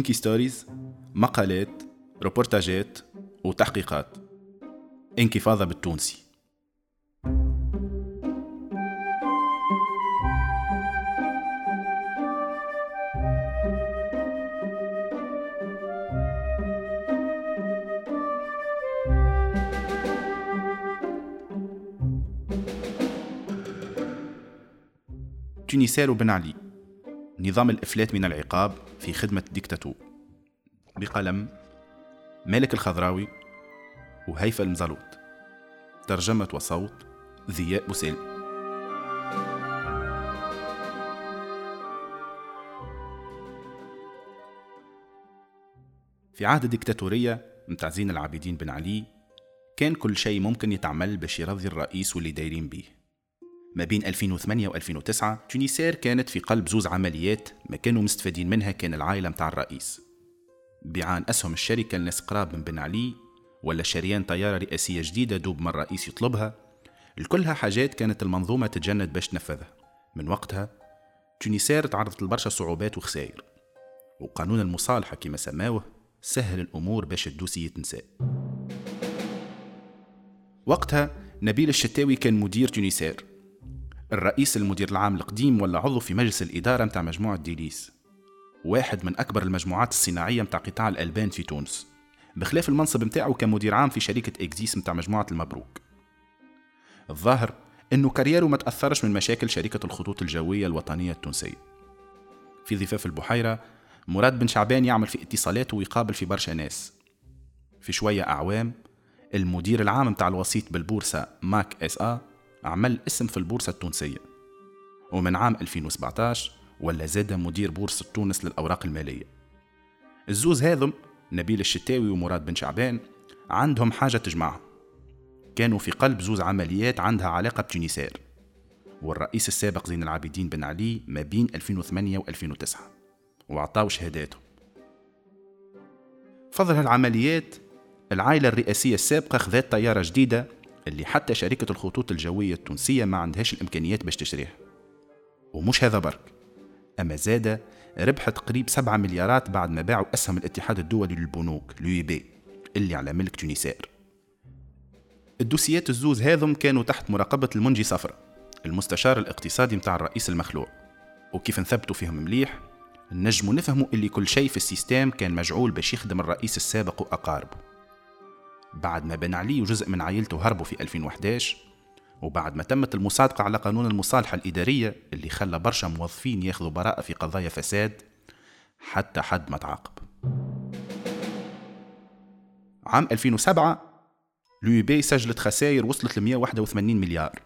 إنكي ستوريز مقالات روبورتاجات وتحقيقات. انكفاضة بالتونسي. Tunisair بن علي. نظام الإفلات من العقاب في خدمة الديكتاتور بقلم مالك الخضراوي وهيفا المزلوط ترجمة وصوت ضياء بوسيل. في عهد الديكتاتورية متاع زين العابدين بن علي كان كل شيء ممكن يتعمل باش يرضي الرئيس واللي دايرين بيه. ما بين 2008 و 2009 تونيسير كانت في قلب زوز عمليات ما كانوا مستفادين منها كان العائلة متاع الرئيس. بيعان أسهم الشركة لناس قراب من بن علي ولا شريان طيارة رئاسية جديدة دوب ما الرئيس يطلبها الكلها حاجات كانت المنظومة تتجند باش تنفذها. من وقتها تونيسير تعرضت لبرشا صعوبات وخسائر وقانون المصالحة كما سماوه سهل الأمور باش الدوسية تنسى وقتها نبيل الشتاوي كان مدير تونيسير. الرئيس المدير العام القديم ولا عضو في مجلس الإدارة متاع مجموعة ديليس. واحد من أكبر المجموعات الصناعية متاع قطاع الألبان في تونس. بخلاف المنصب متاعه كمدير عام في شركة إكزيس متاع مجموعة المبروك. الظاهر أنه كاريره ما تأثرش من مشاكل شركة الخطوط الجوية الوطنية التونسية. في ضفاف البحيرة مراد بن شعبان يعمل في اتصالات ويقابل في برشا ناس. في شوية أعوام المدير العام متاع الوسيط بالبورصة MAC SA عمل اسم في البورصة التونسية. ومن عام 2017 ولا زاد مدير بورصة تونس للأوراق المالية. الزوز هذم نبيل الشتاوي ومراد بن شعبان عندهم حاجة تجمعهم. كانوا في قلب زوز عمليات عندها علاقة ب Tunisair والرئيس السابق زين العابدين بن علي ما بين 2008 و 2009 وعطاو شهاداتهم. فضل هالعمليات العائلة الرئاسية السابقة خذت طيارة جديدة اللي حتى شركة الخطوط الجوية التونسية ما عندهاش الإمكانيات باش تشتريها. ومش هذا برك. أما زادة ربحت قريب 7 مليارات بعد ما باعوا أسهم الاتحاد الدولي للبنوك بي اللي على ملك تونسير الدوسيات الزوز هذم كانوا تحت مراقبة المنجي صفرة المستشار الاقتصادي متاع الرئيس المخلوع. وكيف نثبتوا فيهم مليح؟ نجموا نفهموا اللي كل شيء في السيستام كان مجعول باش يخدم الرئيس السابق وأقاربه. بعد ما بن علي وجزء من عائلته هربوا في 2011 وبعد ما تمت المصادقة على قانون المصالحة الإدارية اللي خلى برشا موظفين ياخذوا براءة في قضايا فساد حتى حد ما تعاقب. عام 2007 بي سجلت خسائر وصلت ل 181 مليار.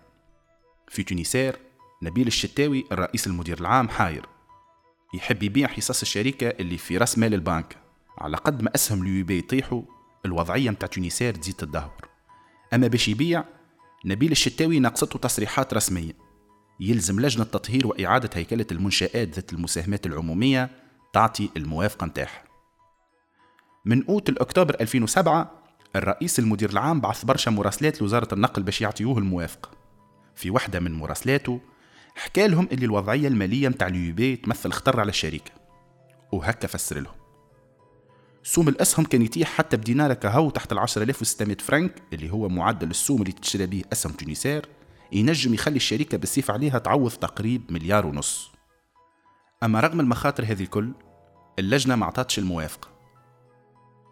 في Tunisair نبيل الشتاوي الرئيس المدير العام حاير. يحب يبيع حصص الشركة اللي في رأس مال البنك. على قد ما أسهم بي يطيحوا الوضعية متاع Tunisair تزيد تدهور. أما باش يبيع نبيل الشتاوي ناقصته تصريحات رسمية. يلزم لجنة تطهير وإعادة هيكلة المنشآت ذات المساهمات العمومية تعطي الموافقة نتاعها. من أوت الأكتوبر 2007 الرئيس المدير العام بعث برشا مراسلات لوزارة النقل باش يعطيوه الموافقة. في واحدة من مراسلاته حكى لهم اللي الوضعية المالية متاع اليوبي تمثل خطر على الشركة. وهكا فسر لهم. سوم الأسهم كان يتيح حتى بدينار كهو تحت ال 10600 فرنك اللي هو معدل السوم اللي تشترى به أسهم تونيسير. ينجم يخلي الشركة بالسيف عليها تعوض تقريب مليار ونص. أما رغم المخاطر هذه الكل اللجنة ما عطاتش الموافقة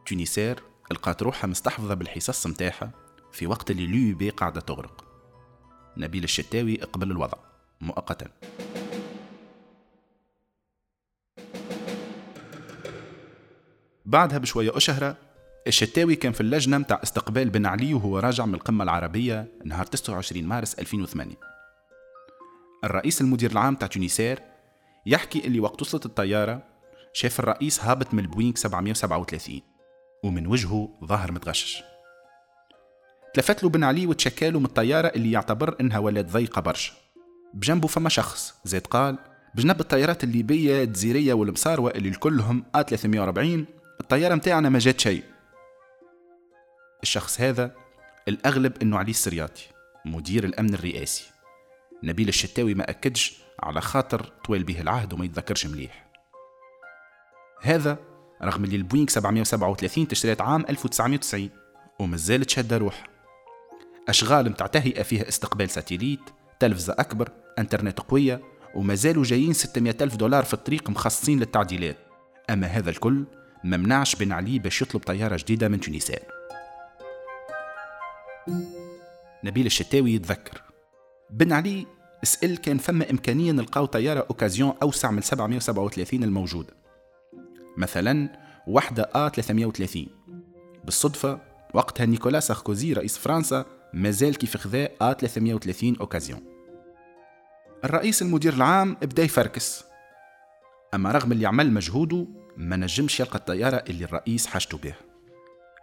تونيسير لقات روحها مستحفظة بالحصص متاعها في وقت اللي ليو بي قاعدة تغرق. نبيل الشتاوي اقبل الوضع. مؤقتا. بعدها بشوية أشهرة الشتاوي كان في اللجنة متاع استقبال بن علي وهو راجع من القمة العربية نهار 29 مارس 2008 الرئيس المدير العام تاع تونيسير يحكي اللي وقت وصلت الطيارة شاف الرئيس هابط من البوينغ 737 ومن وجهه ظاهر متغشش. تلفت له بن علي وتشكاله من الطيارة اللي يعتبر إنها ولات ضيقة برشا. بجنبه فما شخص زيد قال بجنب الطيارات الليبية الجزيرية والمصاروة اللي الكلهم آ 340 الطيارة متاعنا ما جات شيء. الشخص هذا الأغلب أنه علي السرياطي مدير الأمن الرئاسي. نبيل الشتاوي ما أكدش على خاطر طويل به العهد وما يتذكرش مليح. هذا رغم اللي البوينغ 737 تشريت عام 1990 ومازالت شادة روح. أشغال متاع تهيئة فيها استقبال satellite تلفزة أكبر إنترنت قوية ومازالوا جايين 600 ألف دولار في الطريق مخصصين للتعديلات. أما هذا الكل ممنعش بن علي باش يطلب طيارة جديدة من تونسان نبيل الشتاوي يتذكر. بن علي سأل كان فما إمكانية نلقاو طيارة أوكازيون أوسع من 737 الموجودة. مثلا واحدة آ 330 بالصدفة وقتها نيكولا ساركوزي رئيس فرنسا مازال كيف خذا آ 330 أوكازيون. الرئيس المدير العام بدا يفركس أما رغم اللي عمل مجهوده ما نجمش يلقى الطيارة اللي الرئيس حاجته بها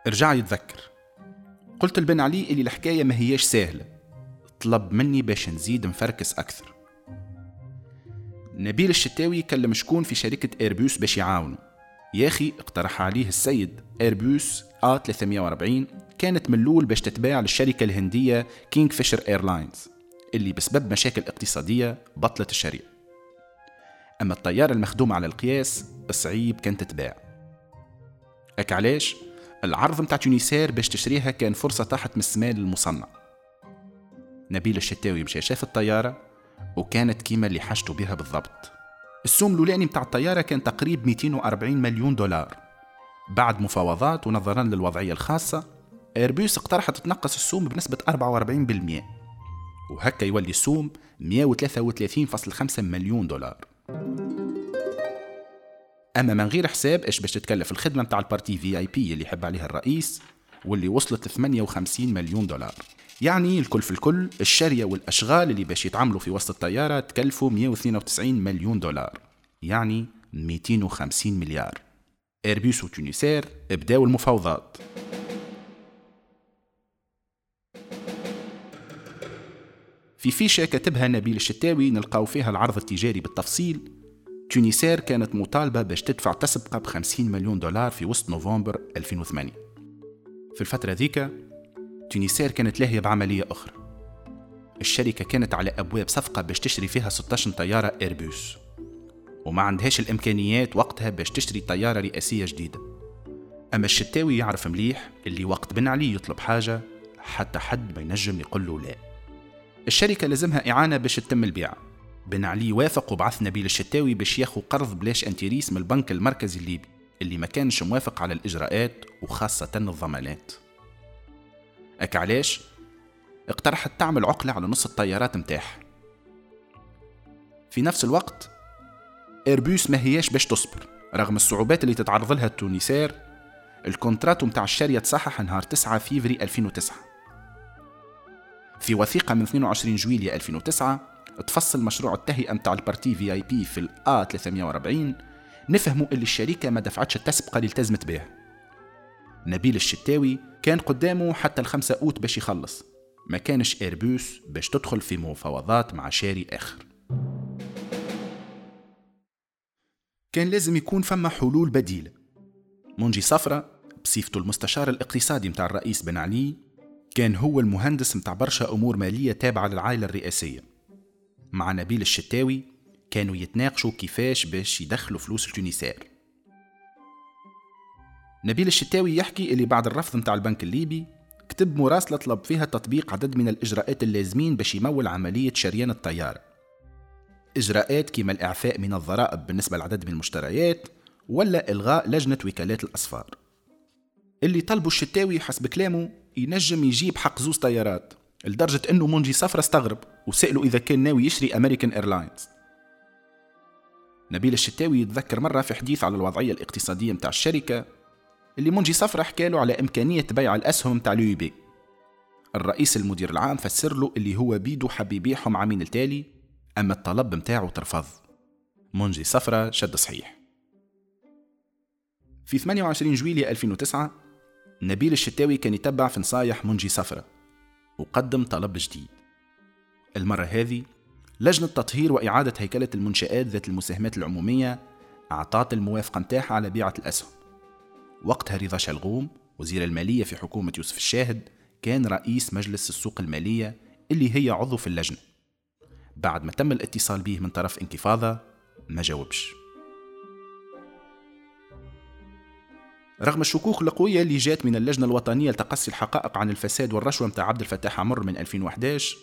رجع يتذكر. قلت لبن علي اللي الحكاية ما هياش سهلة. طلب مني باش نزيد نفركس أكثر. نبيل الشتاوي كلم شكون في شركة Airbus باش يعاونوا يا أخي اقترح عليه السيد Airbus A 340 كانت من الأول باش تتباع للشركة الهندية Kingfisher Airlines اللي بسبب مشاكل اقتصادية بطلت الشريعة. أما الطيارة المخدومة على القياس صعيب كانت تتباع. أك علاش؟ العرض متاع تونيسير باش تشريها كان فرصة طاحت من السماء للمصنع نبيل الشتاوي مشى شاف الطيارة وكانت كيما اللي حاجته بها بالضبط. السوم الأولاني متاع الطيارة كان تقريب 240 مليون دولار. بعد مفاوضات ونظرا للوضعية الخاصة Airbus اقترحت تنقص السوم بنسبة 44% وهكا يولي السوم 133.5 مليون دولار. أما من غير حساب إيش باش تتكلف الخدمة نتاع ال partie VIP اللي يحب عليها الرئيس واللي وصلت ل 58 مليون دولار. يعني الكل في الكل الشرية والأشغال اللي باش يتعملوا في وسط الطيارة تكلفوا 192 مليون دولار. يعني 250 مليار. Airbus و Tunisair بداوا المفاوضات. في فيشة كتبها نبيل الشتاوي نلقاو فيها العرض التجاري بالتفصيل. Tunisair كانت مطالبة باش تدفع تسبقة ب 50 مليون دولار في وسط نوفمبر 2008 في الفترة ذيك Tunisair كانت لاهية بعملية أخرى. الشركة كانت على أبواب صفقة باش تشتري فيها 16 طيارة Airbus وما عندهاش الإمكانيات وقتها باش تشتري طيارة رئاسية جديدة. أما الشتاوي يعرف مليح اللي وقت بن علي يطلب حاجة حتى حد ما ينجم يقول له لا. الشركة لازمها إعانة باش تتم البيع. بن علي وافق وبعث نبيل الشتاوي باش ياخو قرض بلاش أنتيريس من البنك المركزي الليبي اللي ما كانش موافق على الإجراءات وخاصة الضمانات. أك علاش؟ اقترحت تعمل عقلة على نص الطيارات متاعها في نفس الوقت Airbus ما هياش باش تصبر رغم الصعوبات اللي تتعرض لها ال Tunisair الكونتراتو متاع الشارية تصحح نهار 9 فيفري 2009 في وثيقة من 22 جويلية 2009 تفصل مشروع التهيئة متاع ال partie VIP في ال A340 نفهموا اللي الشركة ما دفعتش التسبقة اللي التزمت بها نبيل الشتاوي كان قدامه حتى الخمسة أوت باش يخلص. ما كانش إيربوس باش تدخل في مفاوضات مع شاري آخر. كان لازم يكون فما حلول بديلة. منجي صفرة بصفته المستشار الاقتصادي متاع الرئيس بن علي كان هو المهندس متاع برشا أمور مالية تابعة للعائلة الرئاسية. مع نبيل الشتاوي كانوا يتناقشوا كيفاش باش يدخلوا فلوس التونيسير نبيل الشتاوي يحكي اللي بعد الرفض متاع البنك الليبي كتب مراسلة طلب فيها تطبيق عدد من الإجراءات اللازمين باش يمول عملية شريان الطيارة إجراءات كما الإعفاء من الضرائب بالنسبة لعدد من المشتريات ولا إلغاء لجنة وكالات الأسفار. اللي طلبوا الشتاوي حسب كلامه ينجم يجيب حق زوز طيارات لدرجة أنه منجي صفرة استغرب وسأله إذا كان ناوي يشري أمريكان إيرلاينز نبيل الشتاوي يتذكر مرة في حديث على الوضعية الاقتصادية متاع الشركة اللي منجي صفرة حكى له على إمكانية بيع الأسهم متاع اليو بي. الرئيس المدير العام فسر له اللي هو بيدو حب يبيعهم عامين التالي أما الطلب متاعه ترفض. منجي صفرة شد صحيح. في 28 جويلية 2009 نبيل الشتاوي كان يتبع في نصايح منجي صفرة وقدم طلب جديد. المرة هذه لجنة تطهير وإعادة هيكلة المنشآت ذات المساهمات العمومية أعطت الموافقة متاعها على بيعة الأسهم. وقتها رضا شلغوم وزير المالية في حكومة يوسف الشاهد كان رئيس مجلس السوق المالية اللي هي عضو في اللجنة. بعد ما تم الاتصال به من طرف انكفاضة ما جاوبش. رغم الشكوك القوية اللي جات من اللجنة الوطنية لتقصي الحقائق عن الفساد والرشوة متاع عبد الفتاح عمر من 2011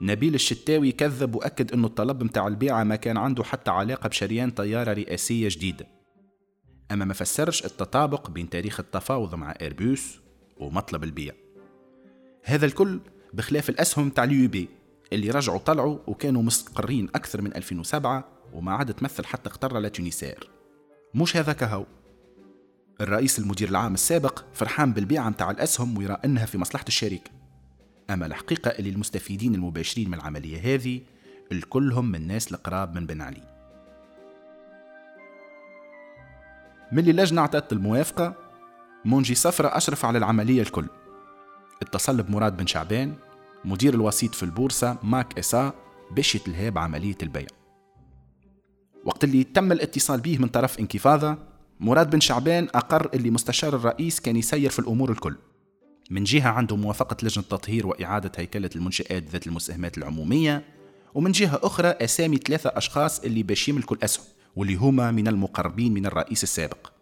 نبيل الشتاوي كذب وأكد أنه الطلب متاع البيعة ما كان عنده حتى علاقة بشريان طيارة رئاسية جديدة. أما ما فسرش التطابق بين تاريخ التفاوض مع إيربوس ومطلب البيع. هذا الكل بخلاف الأسهم تاع اليو بي اللي رجعوا طلعوا وكانوا مستقرين أكثر من 2007 وما عاد تمثل حتى خطر لتونيسير. مش هذا كهو. الرئيس المدير العام السابق فرحان بالبيعة متاع الأسهم ويرى أنها في مصلحة الشركة أما الحقيقة اللي المستفيدين المباشرين من العملية هذه الكلهم من ناس القراب من بن علي. من اللجنة أعطت الموافقة منجي صفرة أشرف على العملية الكل. اتصل بمراد بن شعبان مدير الوسيط في البورصة ماك إسا باش يتلهى بعملية البيع. وقت اللي تم الاتصال به من طرف انكفاضة مراد بن شعبان أقر اللي مستشار الرئيس كان يسير في الأمور الكل. من جهة عنده موافقة لجنة تطهير وإعادة هيكلة المنشآت ذات المساهمات العمومية ومن جهة أخرى أسامي ثلاثة أشخاص اللي باش يملكوا الأسهم واللي هما من المقربين من الرئيس السابق.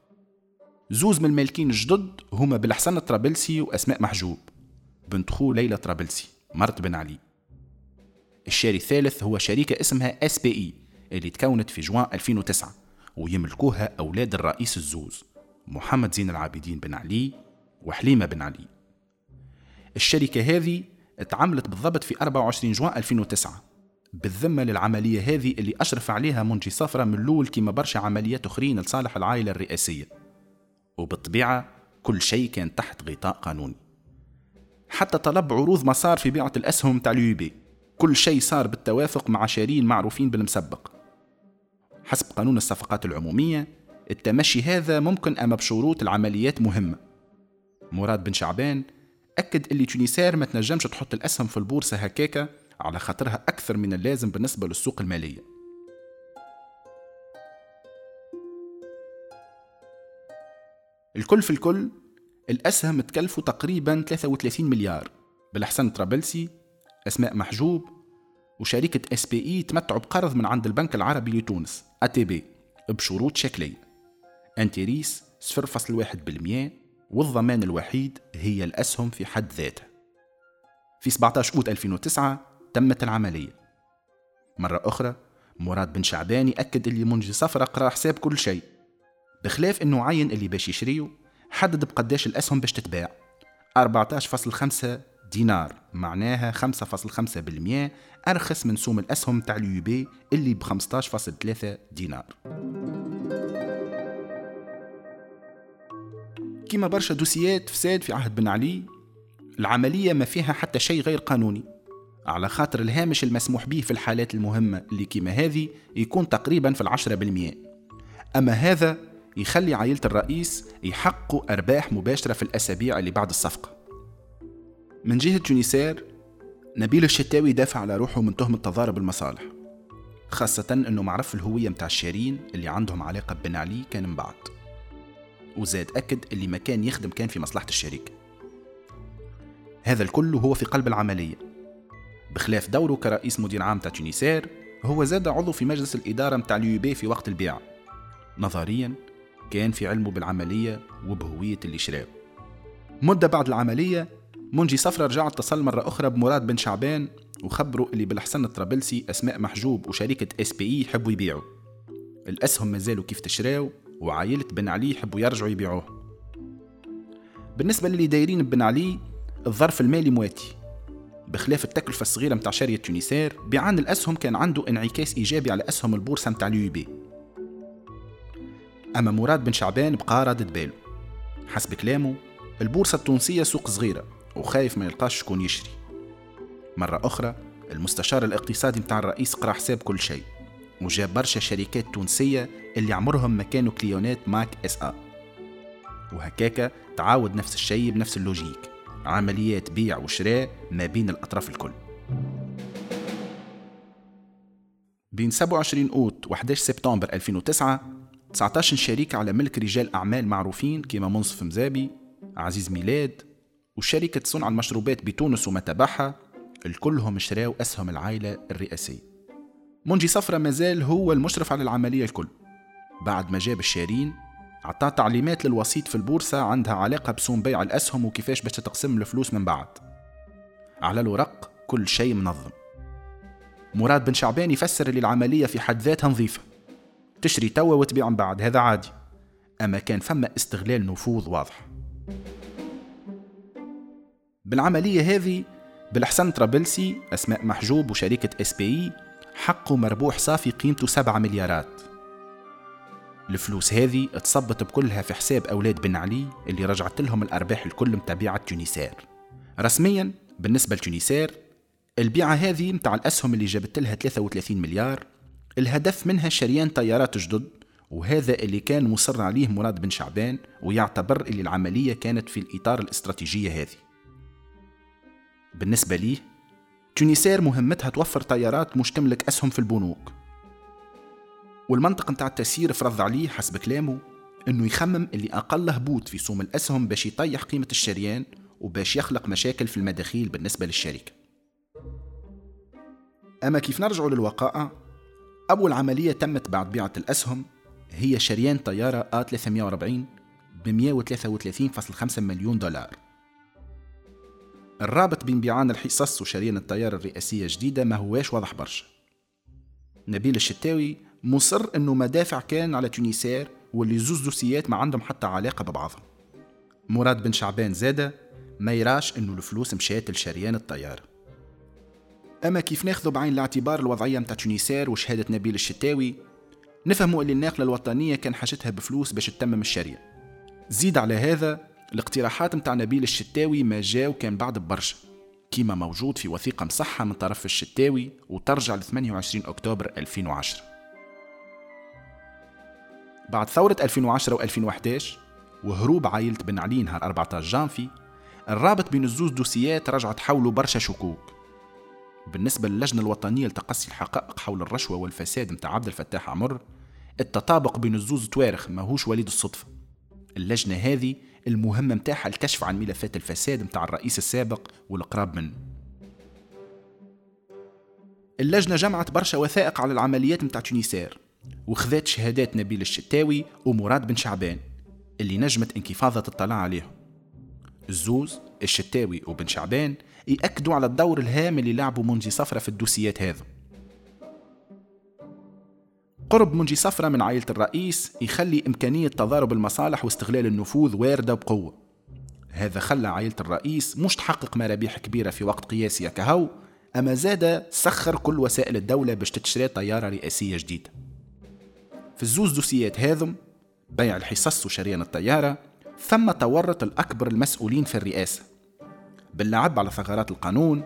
زوز من المالكين الجدد هما بالحسن الطرابلسي وأسماء محجوب. بنت خو ليلى طرابلسي مرت بن علي. الشاري الثالث هو شركة اسمها SPI اللي تكونت في جوان 2009 ويملكوها أولاد الرئيس الزوز محمد زين العابدين بن علي وحليمة بن علي. الشركة هذه اتعملت بالضبط في 24 جوان 2009 بالذمة للعملية هذه اللي أشرف عليها منجي صفرة من الأول كما برشا عمليات أخرين لصالح العائلة الرئاسية. وبالطبيعة كل شيء كان تحت غطاء قانوني. حتى طلب عروض مسار في بيعة الأسهم تاع اليوبي كل شيء صار بالتوافق مع شارين معروفين بالمسبق. حسب قانون الصفقات العمومية التمشي هذا ممكن أما بشروط العمليات مهمة. مراد بن شعبان أكد اللي تونيسير ما تنجمش تحط الأسهم في البورصة هكاكا على خاطرها أكثر من اللازم بالنسبة للسوق المالية. الكل في الكل الأسهم تكلفوا تقريبا 33 مليار. بالحسن طرابلسي أسماء محجوب وشركة SPI تمتعوا بقرض من عند البنك العربي لتونس. ATB بشروط شكلية انتريس 0.1% والضمان الوحيد هي الأسهم في حد ذاتها. في 17 أوت 2009 تمت العملية. مرة أخرى مراد بن شعبان يأكد اللي منجي صفرة قرا حساب كل شيء. بخلاف إنه عين اللي باش يشريه حدد بقداش الأسهم باش تتباع. 14.5 دينار معناها 5.5% أرخص من سوم الأسهم تاع اليوبي اللي ب 15.3 دينار. كيما برشا دوسيات فساد في عهد بن علي العملية ما فيها حتى شيء غير قانوني. على خاطر الهامش المسموح به في الحالات المهمة اللي كيما هذه يكون تقريبا في العشرة بالمئة. أما هذا يخلي عائلة الرئيس يحققوا أرباح مباشرة في الأسابيع اللي بعد الصفقة. من جهة تونيسير نبيل الشتاوي دافع على روحه من تهمة تضارب المصالح خاصة أنه معرف الهوية متاع الشارين اللي عندهم علاقة بن علي كان من بعد وزاد أكد اللي ما كان يخدم كان في مصلحة الشريك. هذا الكل هو في قلب العملية. بخلاف دوره كرئيس مدير عام تاع تونيسير هو زاد عضو في مجلس الإدارة متاع ال UIB في وقت البيع. نظريا كان في علمه بالعملية وبهوية اللي شراه مدة بعد العملية منجي صفرة رجع اتصل مرة أخرى بمراد بن شعبان وخبروا اللي بالحسن الطرابلسي أسماء محجوب وشركة SPI يحبوا يبيعوا الأسهم مازالوا كيف تشراو وعائلة بن علي يحبوا يرجعوا يبيعوه. بالنسبة للي دايرين بن علي الظرف المالي مواتي. بخلاف التكلفة الصغيرة متاع شارية Tunisair بيعان الأسهم كان عنده انعكاس إيجابي على أسهم البورصة متاع ال UIB أما مراد بن شعبان بقى رادد باله. حسب كلامه البورصة التونسية سوق صغيرة. وخايف ما يلقاش شكون يشري. مرة أخرى المستشار الاقتصادي متاع الرئيس قرأ حساب كل شيء وجاب برشا شركات تونسية اللي عمرهم ما كانوا كليونات MAC SA. وهكاكا تعاود نفس الشيء بنفس اللوجيك عمليات بيع وشراء ما بين الأطراف الكل. بين 27 أوت و 11 سبتمبر 2009 19 شريك على ملك رجال أعمال معروفين كيما منصف مزابي عزيز ميلاد وشركة صنع المشروبات بتونس وما تبعها الكلهم شراو أسهم العائلة الرئاسية. منجي صفرة مازال هو المشرف على العملية الكل. بعد ما جاب الشارين عطاه تعليمات للوسيط في البورصة عندها علاقة بسوم بيع الأسهم وكيفاش باش تتقسم الفلوس من بعد. على الورق كل شيء منظم. مراد بن شعبان يفسر اللي العملية في حد ذاتها نظيفة. تشري توا وتبيع من بعد هذا عادي. أما كان فما استغلال نفوذ واضح. بالعملية هذه بالحسن طرابلسي أسماء محجوب وشركة إس بي حقوا مربوح صافي قيمته 7 مليارات. الفلوس هذه تصبت بكلها في حساب أولاد بن علي اللي رجعت لهم الأرباح الكل متابعة تونيسير. رسميا بالنسبة لتونيسير البيعة هذه متاع الأسهم اللي جابت لها 33 مليار الهدف منها شريان طيارات جدد وهذا اللي كان مصر عليه مراد بن شعبان ويعتبر اللي العملية كانت في الإطار الاستراتيجية هذه. بالنسبة ليه تونيسير مهمتها توفر طيارات مش تملك أسهم في البنوك. والمنطق نتاع التسيير فرض عليه حسب كلامه إنه يخمم اللي أقل هبوط في سوم الأسهم باش يطيح قيمة الشريان وباش يخلق مشاكل في المداخيل بالنسبة للشركة. أما كيف نرجع للوقائع أول عملية تمت بعد بيعة الأسهم هي شريان طيارة ا 340 ب 133.5 مليون دولار. الرابط بين بيعان الحصص وشريان الطيارة الرئاسية الجديدة ما هواش واضح برشا. نبيل الشتاوي مصر إنه مدافع كان على تونيسير واللي زوز دوسيات ما عندهم حتى علاقة ببعضها مراد بن شعبان زادة ما يراش إنه الفلوس مشات لشريان الطيارة أما كيف ناخذوا بعين الاعتبار الوضعية متاع تونيسير وشهادة نبيل الشتاوي نفهموا اللي الناقلة الوطنية كان حاجتها بفلوس باش تتمم الشريعة زيد على هذا الاقتراحات متاع نبيل الشتاوي ما جاو كان بعد ببرشا. كيما موجود في وثيقة مصحة من طرف الشتاوي وترجع ل 28 أكتوبر 2010 بعد ثورة 2010 و 2011 وهروب عائلة بن علي نهار 14 جانفي الرابط بين الزوز دوسيات رجع تحولوا برشا شكوك. بالنسبة للجنة الوطنية لتقصي الحقائق حول الرشوة والفساد متاع عبد الفتاح عمر التطابق بين الزوز توارخ ماهوش وليد الصدفة. اللجنة هذه المهمة متاعها الكشف عن ملفات الفساد متاع الرئيس السابق والقراب منه. اللجنة جمعت برشا وثائق على العمليات متاع تونيسير وخذات شهادات نبيل الشتاوي ومراد بن شعبان اللي نجمت انكفاضة الطلاع عليهم. الزوز الشتاوي وبن شعبان يأكدوا على الدور الهام اللي لعبوا منجي صفرة في الدوسيات هذا قرب منجي صفرة من عائلة الرئيس يخلي إمكانية تضارب المصالح واستغلال النفوذ واردة بقوة. هذا خلى عائلة الرئيس مش تحقق مرابيح كبيرة في وقت قياسي كهو أما زاد سخر كل وسائل الدولة باش تتشري طيارة رئاسية جديدة. في الزوز دوسيات هذم بيع الحصص وشريان الطيارة ثم تورط الأكبر المسؤولين في الرئاسة. باللعب على ثغرات القانون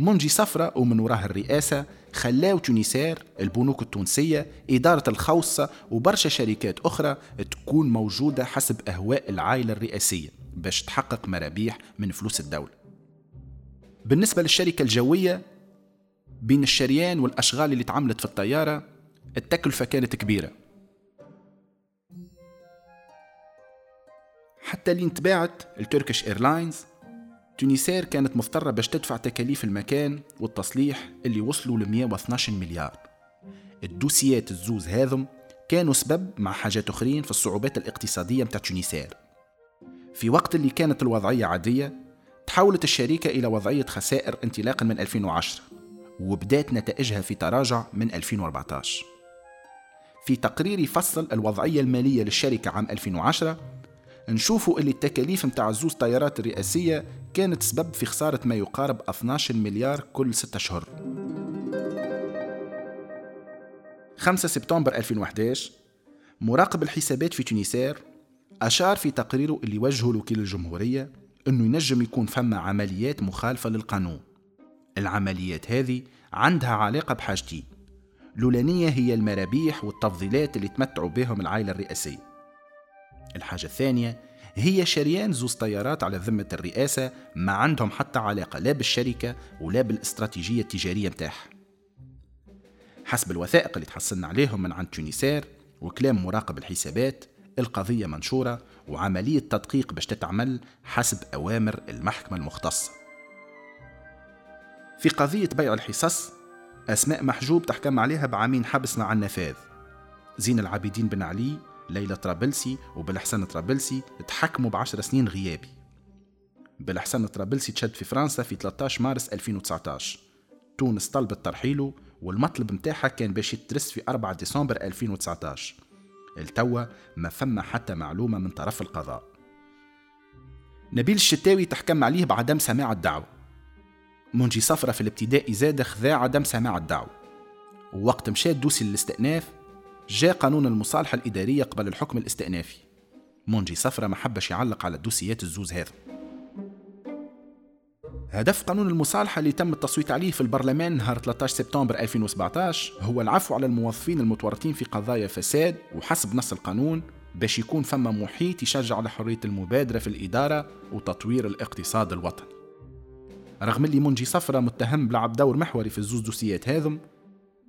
منجي صفرة ومن وراه الرئاسة خلاو تونيسير البنوك التونسية إدارة الخوصة وبرشا شركات أخرى تكون موجودة حسب أهواء العائلة الرئاسية باش تحقق مرابيح من فلوس الدولة. بالنسبة للشركة الجوية بين الشريان والأشغال اللي تعملت في الطيارة التكلفة كانت كبيرة. حتى اللي انتباعت ال Turkish Airlines Tunisair كانت مضطرة باش تدفع تكاليف المكان والتصليح اللي وصلوا ل 112 مليار. الدوسيات الزوز هذم كانوا سبب مع حاجات أخرين في الصعوبات الاقتصادية متاع Tunisair. في وقت اللي كانت الوضعية عادية تحولت الشركة إلى وضعية خسائر انطلاقا من 2010 وبدات نتائجها في تراجع من 2014 في تقرير يفصل الوضعية المالية للشركة عام 2010 نشوفوا اللي التكاليف متاع زوز طيارات الرئاسية كانت سبب في خسارة ما يقارب 12 مليار كل 6 أشهر 5 سبتمبر 2011 مراقب الحسابات في تونيسير أشار في تقريره اللي وجهه لوكيل الجمهورية أنه ينجم يكون فما عمليات مخالفة للقانون. العمليات هذه عندها علاقة بحاجتين الأولانية هي المرابيح والتفضيلات اللي تمتعوا بهم العائلة الرئاسية. الحاجة الثانية هي شريان زوز طيارات على ذمة الرئاسة ما عندهم حتى علاقة لا بالشركة ولا بالاستراتيجية التجارية متاعها حسب الوثائق اللي تحصلنا عليهم من عند تونيسير وكلام مراقب الحسابات القضية منشورة وعملية تدقيق باش تتعمل حسب أوامر المحكمة المختصة. في قضية بيع الحصص أسماء محجوب تحكم عليها بعامين حبس مع النفاذ. زين العابدين بن علي ليلى طرابلسي وبالحسن طرابلسي تحكموا بعشر سنين غيابي. بالحسن طرابلسي تشد في فرنسا في 13 مارس 2019 تونس طلبت ترحيله والمطلب متاعها كان باش يترس في 4 ديسمبر 2019 التوا ما فما حتى معلومة من طرف القضاء. نبيل الشتاوي تحكم عليه بعدم سماع الدعوة. منجي صفرة في الابتدائي زاد خذا عدم سماع الدعوة. ووقت مشى دوسي للاستئناف جاء قانون المصالحة الإدارية قبل الحكم الاستئنافي. منجي صفرة ما حبش يعلق على الدوسيات الزوز هذا. هدف قانون المصالحة اللي تم التصويت عليه في البرلمان نهار 13 سبتمبر 2017 هو العفو على الموظفين المتورطين في قضايا فساد وحسب نص القانون باش يكون فما محيط يشجع على حرية المبادرة في الإدارة وتطوير الاقتصاد الوطني. رغم اللي منجي صفرة متهم بلعب دور محوري في الزوز دوسيات هذم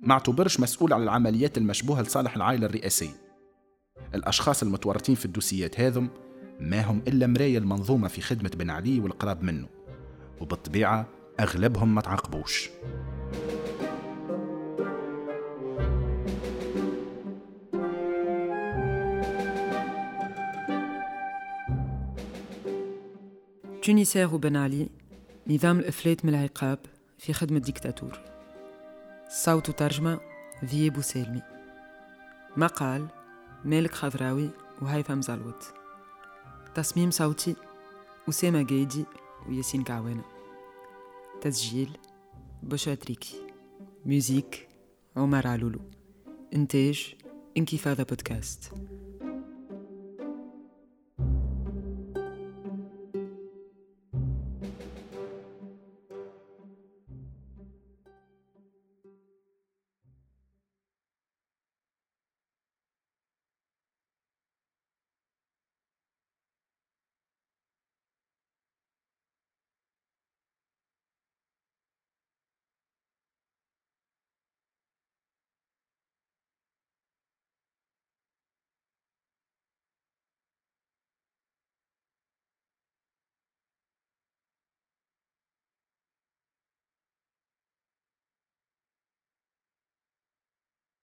ما اعتبرش مسؤول على العمليات المشبوهة لصالح العائلة الرئاسية. الأشخاص المتورطين في الدوسيات هذم ما هم إلا مراية المنظومة في خدمة بن علي والقراب منه وبالطبيعة أغلبهم ما تعاقبوش. تونيسير وبن علي نظام الإفلات من العقاب في خدمة ديكتاتور صوت وترجمة في بوسالمي مقال مالك خضراوي وهيثم زلوت. تصميم صوتي أسامة جايدي وياسين كعوانة. تسجيل بشرى تريكي. موزيك عمر علولو. إنتاج انكفاضة بودكاست.